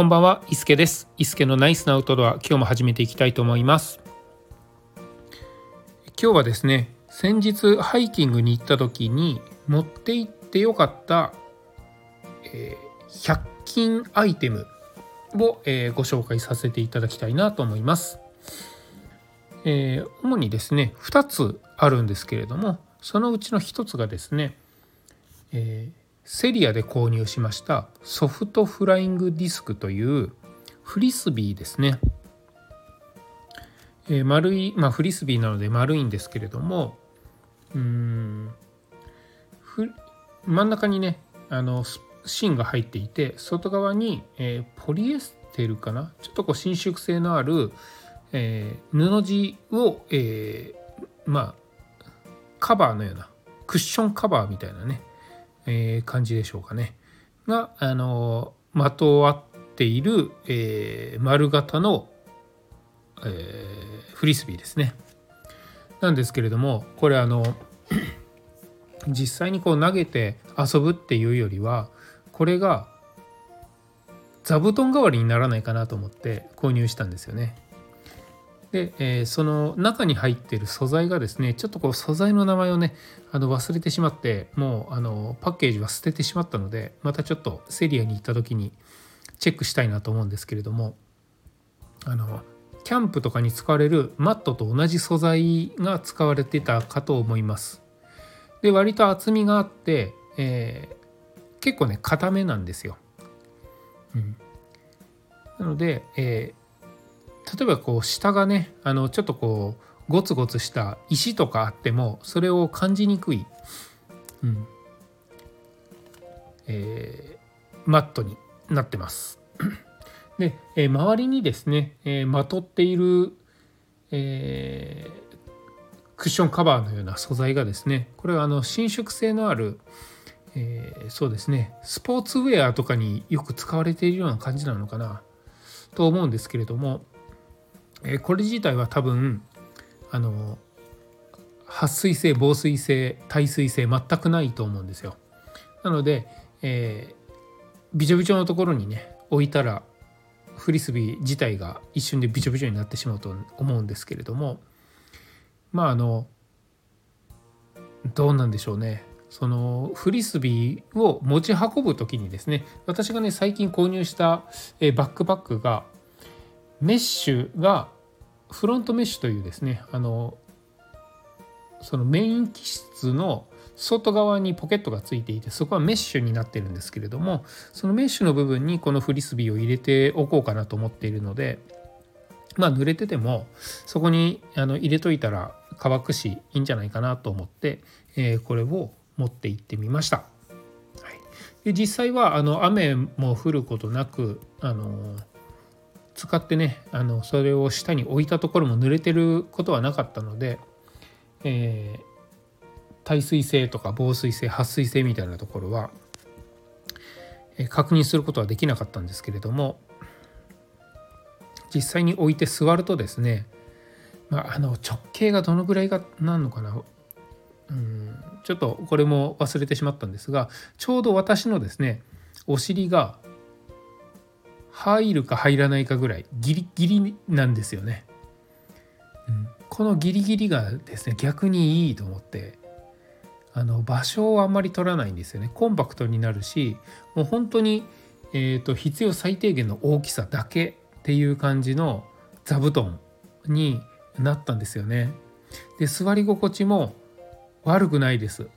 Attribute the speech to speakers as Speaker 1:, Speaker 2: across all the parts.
Speaker 1: こんばんは、伊助です。伊助のナイスなアウトドア、今日も始めていきたいと思います。今日はですね、先日ハイキングに行った時に持って行ってよかった、えー、100均アイテムを、えー、ご紹介させていただきたいなと思います。えー、主にですね、2つあるんですけれども、そのうちの1つがですね、えーセリアで購入しましたソフトフライングディスクというフリスビーですね。えー、丸い、まあ、フリスビーなので丸いんですけれどもうん真ん中にねあの芯が入っていて外側に、えー、ポリエステルかな？ちょっとこう伸縮性のある、えー、布地を、えー、まあカバーのようなクッションカバーみたいなねえ、感じでしょうかねがあのまとわっている、え、丸型の、え、フリスビーですね。なんですけれどもこれあの 実際にこう投げて遊ぶっていうよりはこれが座布団代わりにならないかなと思って購入したんですよね。で、えー、その中に入っている素材がですねちょっとこう素材の名前をねあの忘れてしまってもうあのパッケージは捨ててしまったのでまたちょっとセリアに行った時にチェックしたいなと思うんですけれどもあのキャンプとかに使われるマットと同じ素材が使われてたかと思います。で割と厚みがあって、えー、結構ね硬めなんですよ。うん、なので、え例えばこう下がねあのちょっとこうゴツゴツした石とかあってもそれを感じにくい、うんえー、マットになってます。で、えー、周りにですね、えー、まとっている、え、クッションカバーのような素材がですねこれはあの伸縮性のある、えー、そうですねスポーツウェアとかによく使われているような感じなのかなと思うんですけれどもえこれ自体は多分あの撥水性防水性耐水性全くないと思うんですよ。なので、えー、びちょびちょのところにね置いたらフリスビー自体が一瞬でびちょびちょになってしまうと思うんですけれどもまああのどうなんでしょうねそのフリスビーを持ち運ぶ時にですね私がね最近購入したバックパックがメッシュがフロントメッシュというですねあのそのメイン機室の外側にポケットがついていてそこはメッシュになってるんですけれどもそのメッシュの部分にこのフリスビーを入れておこうかなと思っているのでまあ濡れててもそこにあの入れといたら乾くしいいんじゃないかなと思って、えー、これを持って行ってみました。はい、で実際はあの雨も降ることなくあの使ってねあのそれを下に置いたところも濡れてることはなかったので、えー、耐水性とか防水性撥水性みたいなところは、えー、確認することはできなかったんですけれども実際に置いて座るとですね、まあ、あの直径がどのぐらいがなんのかなうんちょっとこれも忘れてしまったんですがちょうど私のですねお尻が入るか入らないかぐらいギリギリなんですよね。うん、このギリギリがですね逆にいいと思ってあの場所をあんまり取らないんですよね。コンパクトになるしもう本当に、えーと、必要最低限の大きさだけっていう感じの座布団になったんですよね。で座り心地も悪くないです。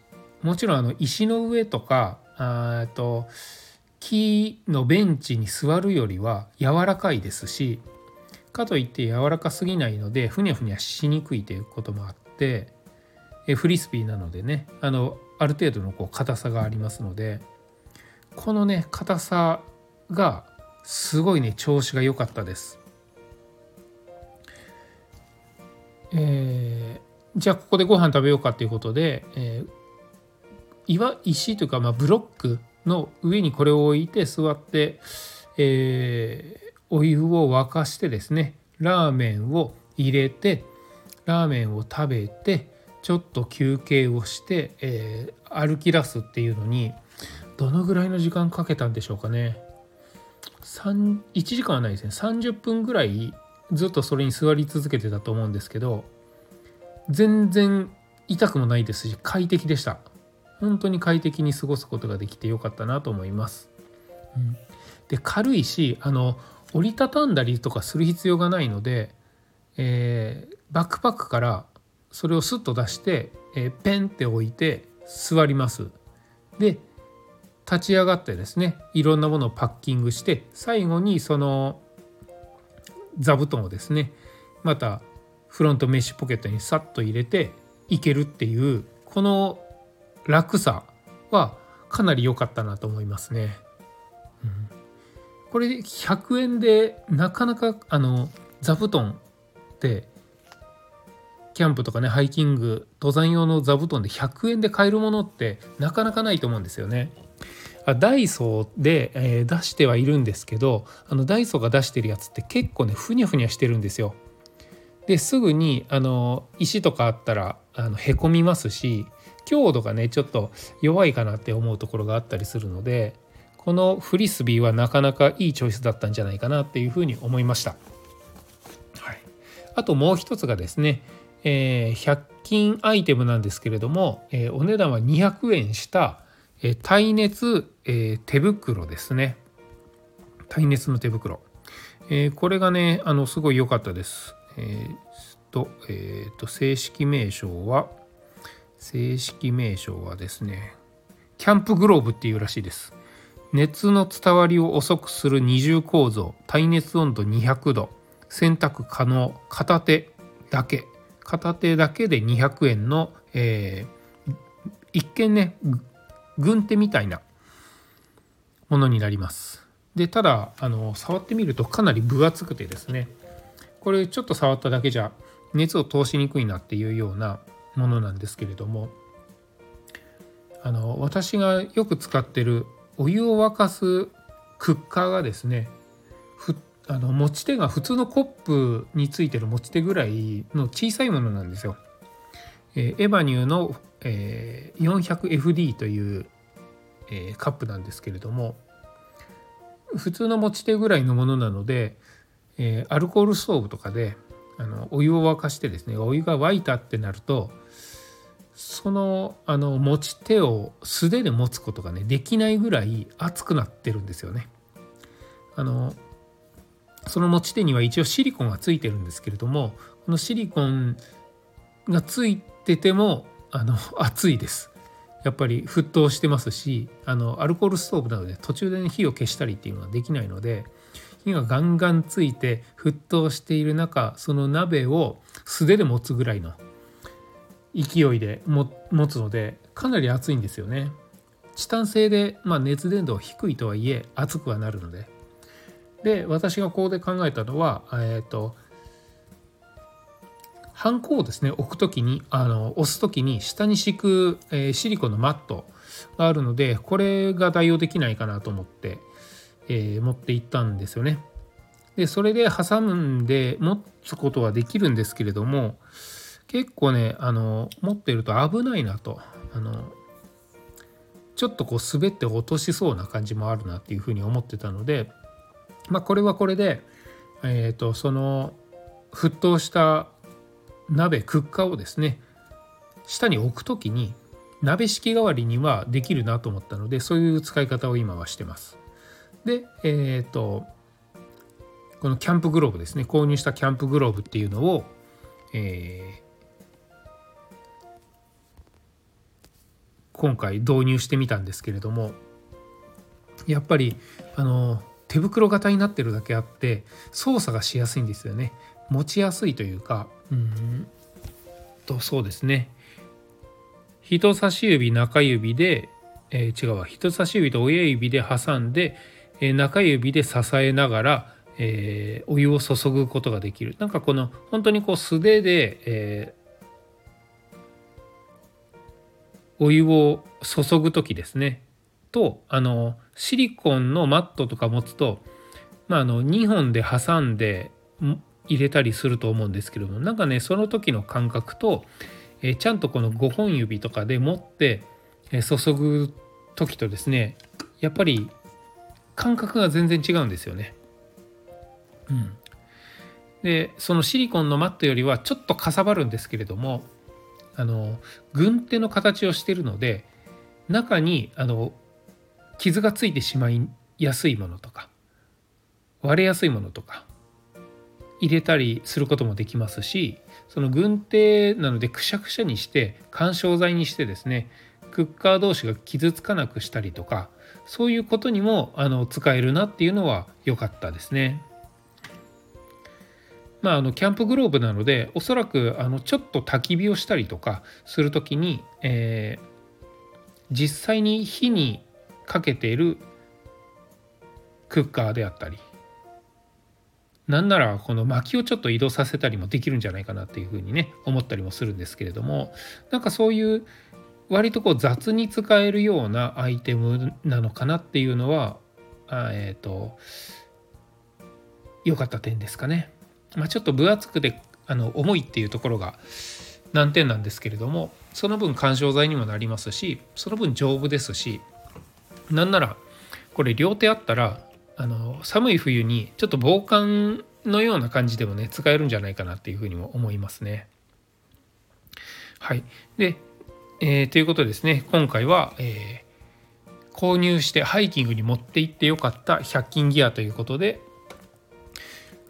Speaker 1: もちろんあの石の上とかあと木のベンチに座るよりは柔らかいですしかといって柔らかすぎないのでふにゃふにゃしにくいということもあってえフリスビーなのでねあのある程度のこう硬さがありますのでこのね硬さがすごいね調子が良かったです。えー、じゃあここでご飯食べようかということで、えー、岩石というか、まあ、ブロックの上にこれを置いて座って、えー、お湯を沸かしてですねラーメンを入れてラーメンを食べてちょっと休憩をして、えー、歩き出すっていうのにどのぐらいの時間かけたんでしょうかね。1時間はないですね。30分ぐらいずっとそれに座り続けてたと思うんですけど全然痛くもないですし快適でした。本当に快適に過ごすことができてよかったなと思います、うん、で軽いしあの折りたたんだりとかする必要がないので、えー、バックパックからそれをスッと出して、えー、ペンって置いて座ります。で立ち上がってですねいろんなものをパッキングして最後にその座布団をですねまたフロントメッシュポケットにサッと入れていけるっていうこの楽さはかなり良かったなと思いますね。うん、これ100円でなかなかあの座布団ってキャンプとかねハイキング登山用の座布団で100円で買えるものってなかなかないと思うんですよね。ダイソーで、えー、出してはいるんですけどあのダイソーが出してるやつって結構ねふにゃふにゃしてるんですよ。ですぐにあの石とかあったらあのへこみますし強度がねちょっと弱いかなって思うところがあったりするのでこのフリスビーはなかなかいいチョイスだったんじゃないかなっていうふうに思いました。はい、あともう一つがですね、えー、100均アイテムなんですけれども、えー、お値段は200円したえ耐熱、え手袋ですね。耐熱の手袋、えこれがねあのすごい良かったです。えー、と,、えー、と正式名称は正式名称はですねキャンプグローブっていうらしいです熱の伝わりを遅くする二重構造耐熱温度200度洗濯可能片手だけ片手だけで200円の、えー、一見ね軍手みたいなものになります。でただあの触ってみるとかなり分厚くてですねこれちょっと触っただけじゃ熱を通しにくいなっていうようなものなんですけれどもあの私がよく使ってるお湯を沸かすクッカーがですねあの持ち手が普通のコップについてる持ち手ぐらいの小さいものなんですよ。えー、エバニューのえー、400FD という、えー、カップなんですけれども普通の持ち手ぐらいのものなので、えー、アルコールストーブとかであのお湯を沸かしてですねお湯が沸いたってなるとそのあの持ち手を素手で持つことがねできないぐらい熱くなってるんですよね。あのその持ち手には一応シリコンがついてるんですけれどもこのシリコンがついててもあの熱いですやっぱり沸騰してますしあのアルコールストーブなので途中で、ね、火を消したりっていうのはできないので火がガンガンついて沸騰している中その鍋を素手で持つぐらいの勢いで持つのでかなり熱いんですよね。チタン製で、まあ、熱伝導低いとはいえ熱くはなるので。で私がここで考えたのは、えーとハンコをですね置く時にあの押す時に下に敷く、えー、シリコンのマットがあるのでこれが代用できないかなと思って、えー、持っていったんですよね。でそれで挟んで持つことはできるんですけれども結構ねあの持ってると危ないなとあのちょっとこう滑って落としそうな感じもあるなっていうふうに思ってたのでまあこれはこれでえっ、ー、とその沸騰した鍋クッカーをですね下に置く時に鍋敷き代わりにはできるなと思ったのでそういう使い方を今はしてます。でえっ、ー、とこのキャンプグローブですね。購入したキャンプグローブっていうのを、えー、今回導入してみたんですけれどもやっぱりあの手袋型になってるだけあって操作がしやすいんですよね。持ちやすいというかうんとそうですね。人差し指中指で、えー、違うわ。人差し指と親指で挟んで、え、中指で支えながら、えー、お湯を注ぐことができる。なんかこの本当にこう素手で、えお湯を注ぐ時ですね。とあのシリコンのマットとか持つと、まあ、あの2本で挟んで入れたりすると思うんですけどもなんかねその時の感覚と、えー、ちゃんとこの5本指とかで持って、え、注ぐ時とですねやっぱり感覚が全然違うんですよね。うん、でそのシリコンのマットよりはちょっとかさばるんですけれどもあの軍手の形をしてるので中にあの傷がついてしまいやすいものとか割れやすいものとか入れたりすることもできますしその軍手なのでくしゃくしゃにして緩衝材にしてですねクッカー同士が傷つかなくしたりとかそういうことにもあの使えるなっていうのは良かったですね。まあ、あのキャンプグローブなのでおそらくあのちょっと焚き火をしたりとかする時に、えー、実際に火にかけているクッカーであったりなんならこの薪をちょっと移動させたりもできるんじゃないかなっていうふうにね思ったりもするんですけれどもなんかそういう割とこう雑に使えるようなアイテムなのかなっていうのはあえっ、ー、と良かった点ですかね。まあ、ちょっと分厚くてあの重いっていうところが難点なんですけれどもその分緩衝材にもなりますしその分丈夫ですしなんならこれ両手あったらあの寒い冬にちょっと防寒のような感じでもね使えるんじゃないかなっていうふうにも思いますね。はい。で、えー、ということですね。今回は、えー、購入してハイキングに持って行ってよかった100均ギアということで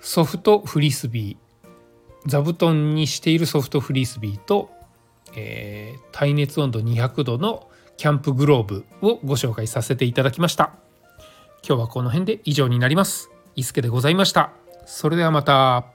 Speaker 1: ソフトフリスビー座布団にしているソフトフリスビーと、えー、耐熱温度200度のキャンプグローブをご紹介させていただきました。今日はこの辺で以上になります。伊助でございました。それではまた。